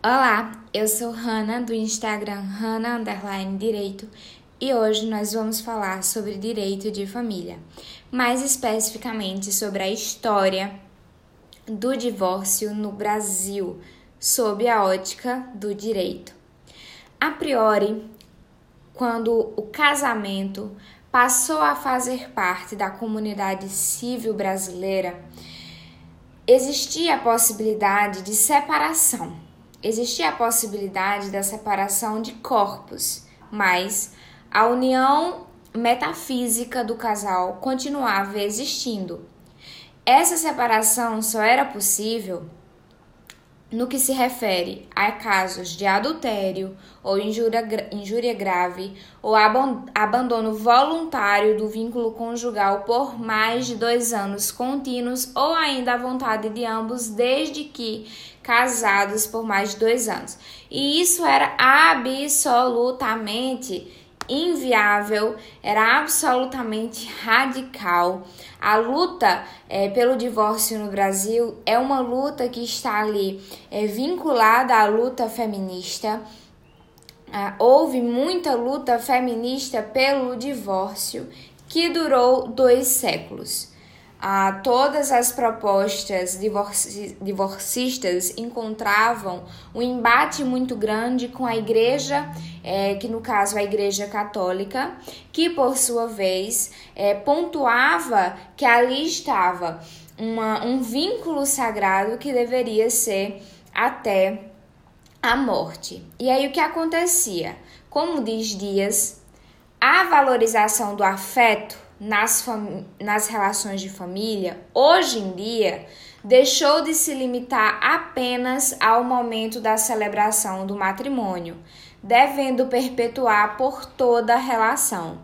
Olá, eu sou Hanna do Instagram Hanna Underline Direito e hoje nós vamos falar sobre direito de família, mais especificamente sobre a história do divórcio no Brasil, sob a ótica do direito. A priori, quando o casamento passou a fazer parte da comunidade civil brasileira, existia a possibilidade de separação existia a possibilidade da separação de corpos, mas a união metafísica do casal continuava existindo. Essa separação só era possível no que se refere a casos de adultério ou injúria, injúria grave ou abandono voluntário do vínculo conjugal por mais de dois anos contínuos ou ainda a vontade de ambos desde que casados por mais de dois anos. E isso era absolutamente inviável, era absolutamente radical. A luta é, pelo divórcio no Brasil é uma luta que está ali é, vinculada à luta feminista. Ah, houve muita luta feminista pelo divórcio que durou dois séculos ah, todas as propostas divorci divorcistas encontravam um embate muito grande com a igreja, é, que no caso a igreja católica, que por sua vez é, pontuava que ali estava uma, um vínculo sagrado que deveria ser até a morte. E aí o que acontecia? Como diz Dias, a valorização do afeto nas, nas relações de família, hoje em dia, deixou de se limitar apenas ao momento da celebração do matrimônio, devendo perpetuar por toda a relação.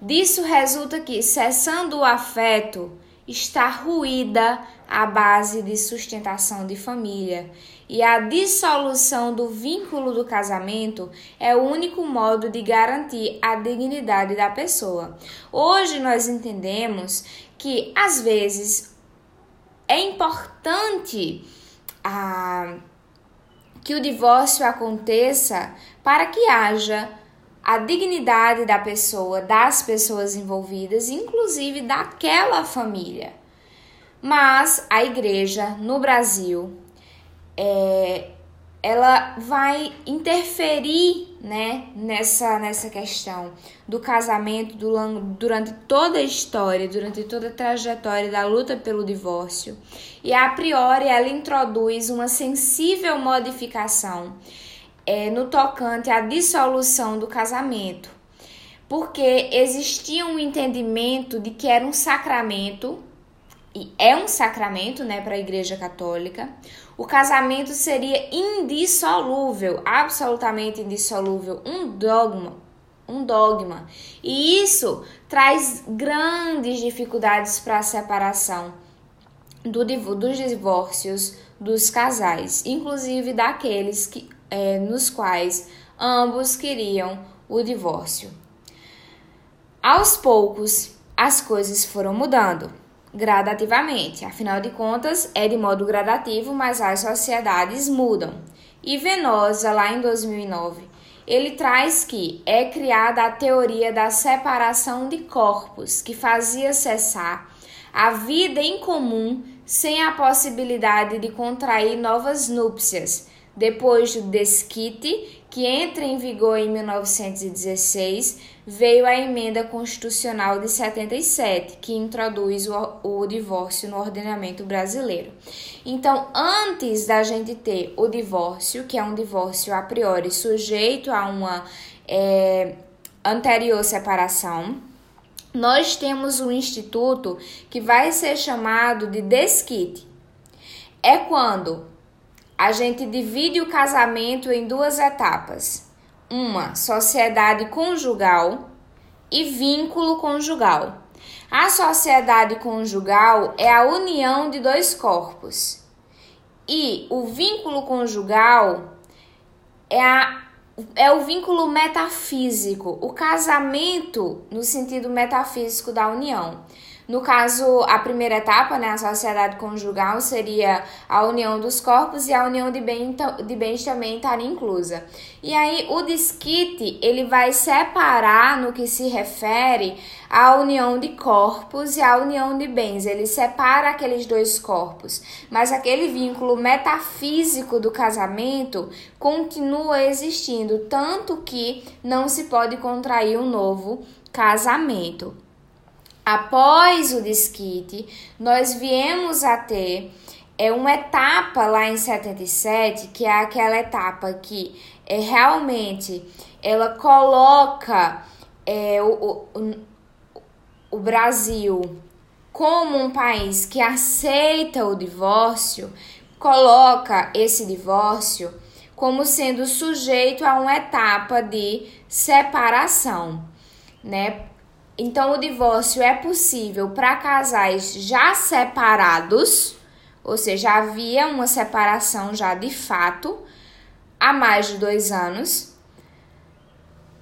Disso resulta que, cessando o afeto, está ruída a base de sustentação de família e a dissolução do vínculo do casamento é o único modo de garantir a dignidade da pessoa. Hoje nós entendemos que às vezes é importante ah, que o divórcio aconteça para que haja a dignidade da pessoa, das pessoas envolvidas, inclusive daquela família. Mas a igreja no Brasil é, ela vai interferir né, nessa, nessa questão do casamento do, durante toda a história, durante toda a trajetória da luta pelo divórcio. E a priori ela introduz uma sensível modificação é, no tocante à dissolução do casamento, porque existia um entendimento de que era um sacramento e é um sacramento, né, para a Igreja Católica. O casamento seria indissolúvel, absolutamente indissolúvel, um dogma, um dogma. E isso traz grandes dificuldades para a separação do, dos divórcios dos casais, inclusive daqueles que, é, nos quais ambos queriam o divórcio. Aos poucos, as coisas foram mudando gradativamente. Afinal de contas, é de modo gradativo, mas as sociedades mudam. E Venosa, lá em 2009, ele traz que é criada a teoria da separação de corpos, que fazia cessar a vida em comum sem a possibilidade de contrair novas núpcias, depois do desquite, que entra em vigor em 1916, veio a emenda constitucional de 77, que introduz o, o divórcio no ordenamento brasileiro. Então, antes da gente ter o divórcio, que é um divórcio a priori sujeito a uma é, anterior separação, nós temos um instituto que vai ser chamado de desquite. É quando a gente divide o casamento em duas etapas: uma sociedade conjugal e vínculo conjugal. A sociedade conjugal é a união de dois corpos e o vínculo conjugal é, a, é o vínculo metafísico, o casamento no sentido metafísico da união. No caso, a primeira etapa, né, a sociedade conjugal, seria a união dos corpos e a união de, bem, de bens também estaria inclusa. E aí, o disquite, ele vai separar no que se refere à união de corpos e à união de bens. Ele separa aqueles dois corpos, mas aquele vínculo metafísico do casamento continua existindo, tanto que não se pode contrair um novo casamento. Após o desquite, nós viemos a ter é uma etapa lá em 77, que é aquela etapa que é, realmente ela coloca é, o, o, o Brasil como um país que aceita o divórcio, coloca esse divórcio como sendo sujeito a uma etapa de separação, né? Então, o divórcio é possível para casais já separados, ou seja, havia uma separação já de fato há mais de dois anos,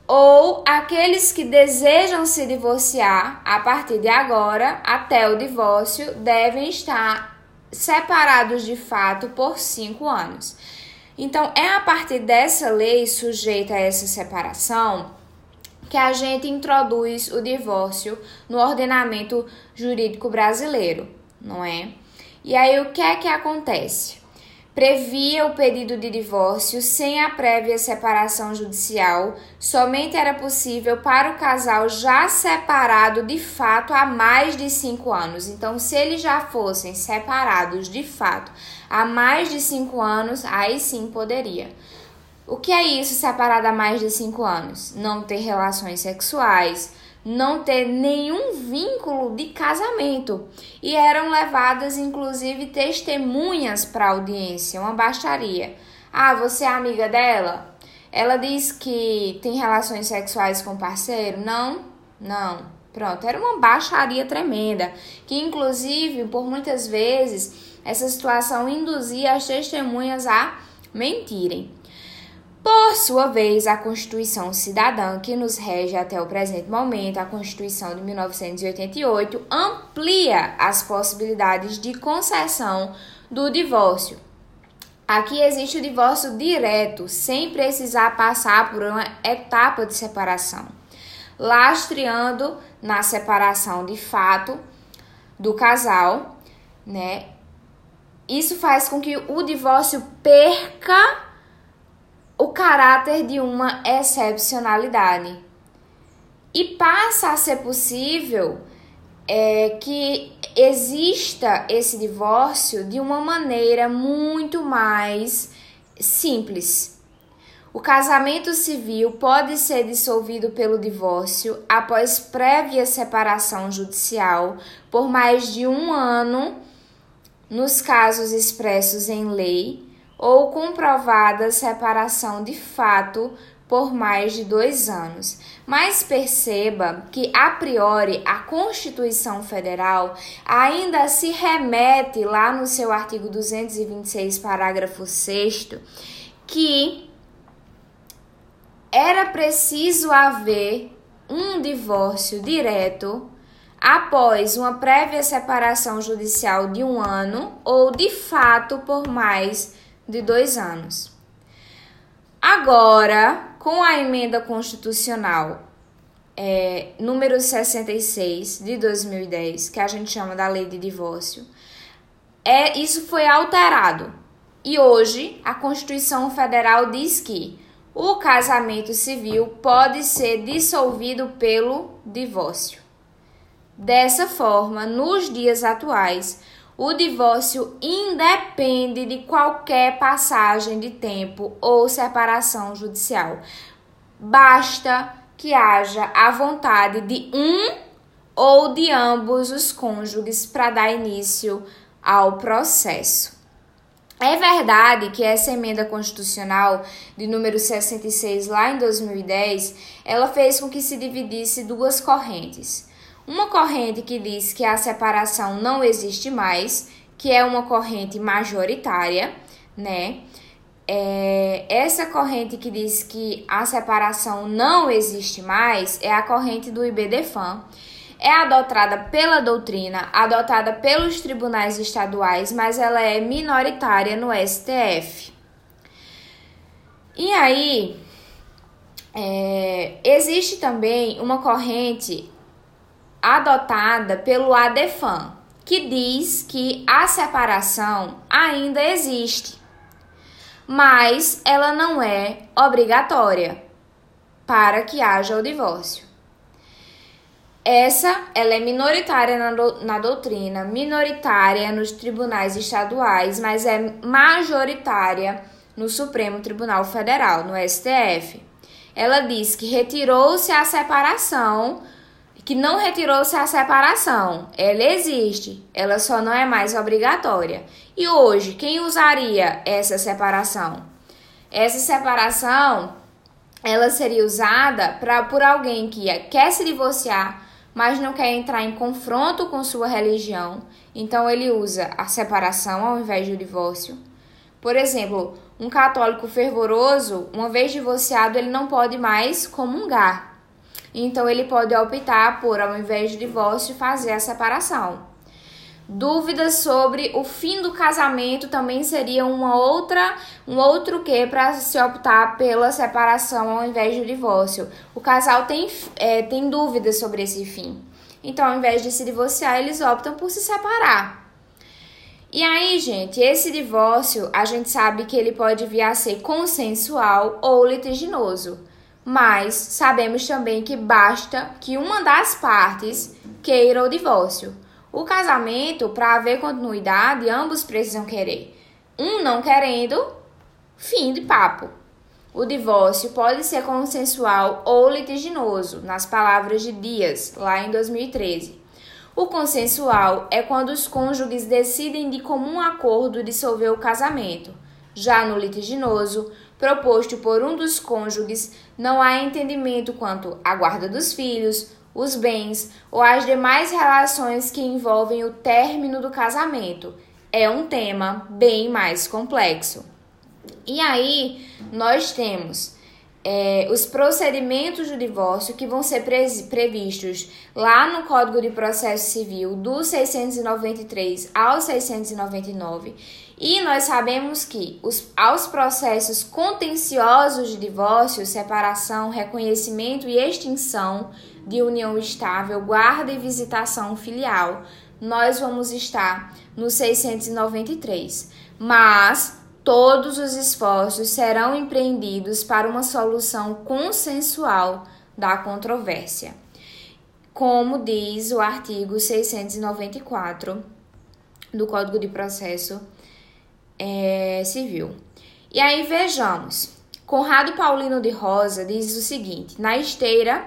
ou aqueles que desejam se divorciar a partir de agora até o divórcio devem estar separados de fato por cinco anos. Então, é a partir dessa lei sujeita a essa separação que a gente introduz o divórcio no ordenamento jurídico brasileiro, não é? E aí o que é que acontece? Previa o pedido de divórcio sem a prévia separação judicial, somente era possível para o casal já separado de fato há mais de cinco anos. Então, se eles já fossem separados de fato há mais de cinco anos, aí sim poderia. O que é isso separado há mais de 5 anos? Não ter relações sexuais, não ter nenhum vínculo de casamento. E eram levadas, inclusive, testemunhas para a audiência, uma baixaria. Ah, você é amiga dela? Ela diz que tem relações sexuais com parceiro? Não? Não. Pronto, era uma baixaria tremenda, que inclusive, por muitas vezes, essa situação induzia as testemunhas a mentirem. Por sua vez, a Constituição Cidadã, que nos rege até o presente momento, a Constituição de 1988, amplia as possibilidades de concessão do divórcio. Aqui existe o divórcio direto, sem precisar passar por uma etapa de separação, lastreando na separação de fato do casal, né? Isso faz com que o divórcio perca o caráter de uma excepcionalidade. E passa a ser possível é, que exista esse divórcio de uma maneira muito mais simples. O casamento civil pode ser dissolvido pelo divórcio após prévia separação judicial por mais de um ano, nos casos expressos em lei ou comprovada separação de fato por mais de dois anos. Mas perceba que, a priori, a Constituição Federal ainda se remete lá no seu artigo 226, parágrafo 6, que era preciso haver um divórcio direto após uma prévia separação judicial de um ano ou de fato por mais de dois anos. Agora, com a emenda constitucional é, número 66 de 2010, que a gente chama da lei de divórcio, é, isso foi alterado. E hoje a Constituição Federal diz que o casamento civil pode ser dissolvido pelo divórcio. Dessa forma, nos dias atuais, o divórcio independe de qualquer passagem de tempo ou separação judicial. Basta que haja a vontade de um ou de ambos os cônjuges para dar início ao processo. É verdade que essa emenda constitucional de número 66 lá em 2010, ela fez com que se dividisse duas correntes. Uma corrente que diz que a separação não existe mais, que é uma corrente majoritária, né? É, essa corrente que diz que a separação não existe mais é a corrente do IBDFAM. é adotada pela doutrina, adotada pelos tribunais estaduais, mas ela é minoritária no STF. E aí, é, existe também uma corrente adotada pelo ADEFAM, que diz que a separação ainda existe, mas ela não é obrigatória para que haja o divórcio. Essa ela é minoritária na, do, na doutrina, minoritária nos tribunais estaduais, mas é majoritária no Supremo Tribunal Federal, no STF. Ela diz que retirou-se a separação, que não retirou-se a separação. Ela existe, ela só não é mais obrigatória. E hoje, quem usaria essa separação? Essa separação ela seria usada pra, por alguém que quer se divorciar, mas não quer entrar em confronto com sua religião. Então ele usa a separação ao invés do divórcio. Por exemplo, um católico fervoroso, uma vez divorciado, ele não pode mais comungar. Então ele pode optar por, ao invés do divórcio, fazer a separação. Dúvidas sobre o fim do casamento também seria uma outra, um outro que para se optar pela separação ao invés do divórcio. O casal tem, é, tem dúvidas sobre esse fim. Então, ao invés de se divorciar, eles optam por se separar. E aí, gente, esse divórcio, a gente sabe que ele pode vir a ser consensual ou litiginoso. Mas sabemos também que basta que uma das partes queira o divórcio. O casamento, para haver continuidade, ambos precisam querer. Um não querendo, fim de papo. O divórcio pode ser consensual ou litiginoso, nas palavras de Dias, lá em 2013. O consensual é quando os cônjuges decidem de comum acordo dissolver o casamento. Já no litiginoso, proposto por um dos cônjuges, não há entendimento quanto à guarda dos filhos, os bens ou as demais relações que envolvem o término do casamento. É um tema bem mais complexo. E aí, nós temos é, os procedimentos do divórcio que vão ser previstos lá no Código de Processo Civil do 693 ao 699 e nós sabemos que os, aos processos contenciosos de divórcio, separação, reconhecimento e extinção de união estável, guarda e visitação filial, nós vamos estar no 693. Mas todos os esforços serão empreendidos para uma solução consensual da controvérsia, como diz o artigo 694 do Código de Processo é, Civil. E aí vejamos, Conrado Paulino de Rosa diz o seguinte: na esteira,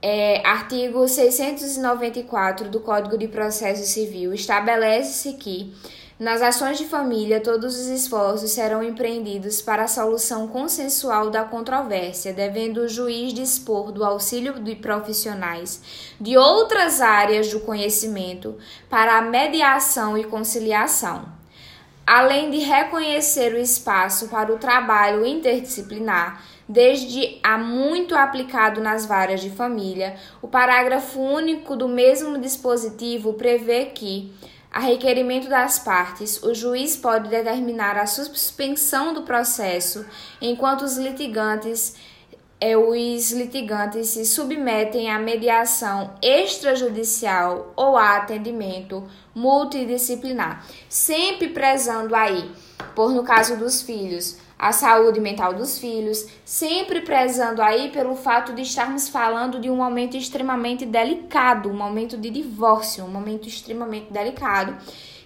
é, artigo 694 do Código de Processo Civil estabelece-se que nas ações de família, todos os esforços serão empreendidos para a solução consensual da controvérsia, devendo o juiz dispor do auxílio de profissionais de outras áreas do conhecimento para a mediação e conciliação. Além de reconhecer o espaço para o trabalho interdisciplinar, desde há muito aplicado nas varas de família, o parágrafo único do mesmo dispositivo prevê que a requerimento das partes, o juiz pode determinar a suspensão do processo enquanto os litigantes é, os litigantes se submetem à mediação extrajudicial ou a atendimento multidisciplinar, sempre prezando aí, por no caso dos filhos, a saúde mental dos filhos, sempre prezando aí pelo fato de estarmos falando de um momento extremamente delicado, um momento de divórcio, um momento extremamente delicado,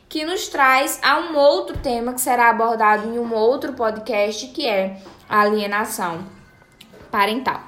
que nos traz a um outro tema que será abordado em um outro podcast, que é a alienação parental.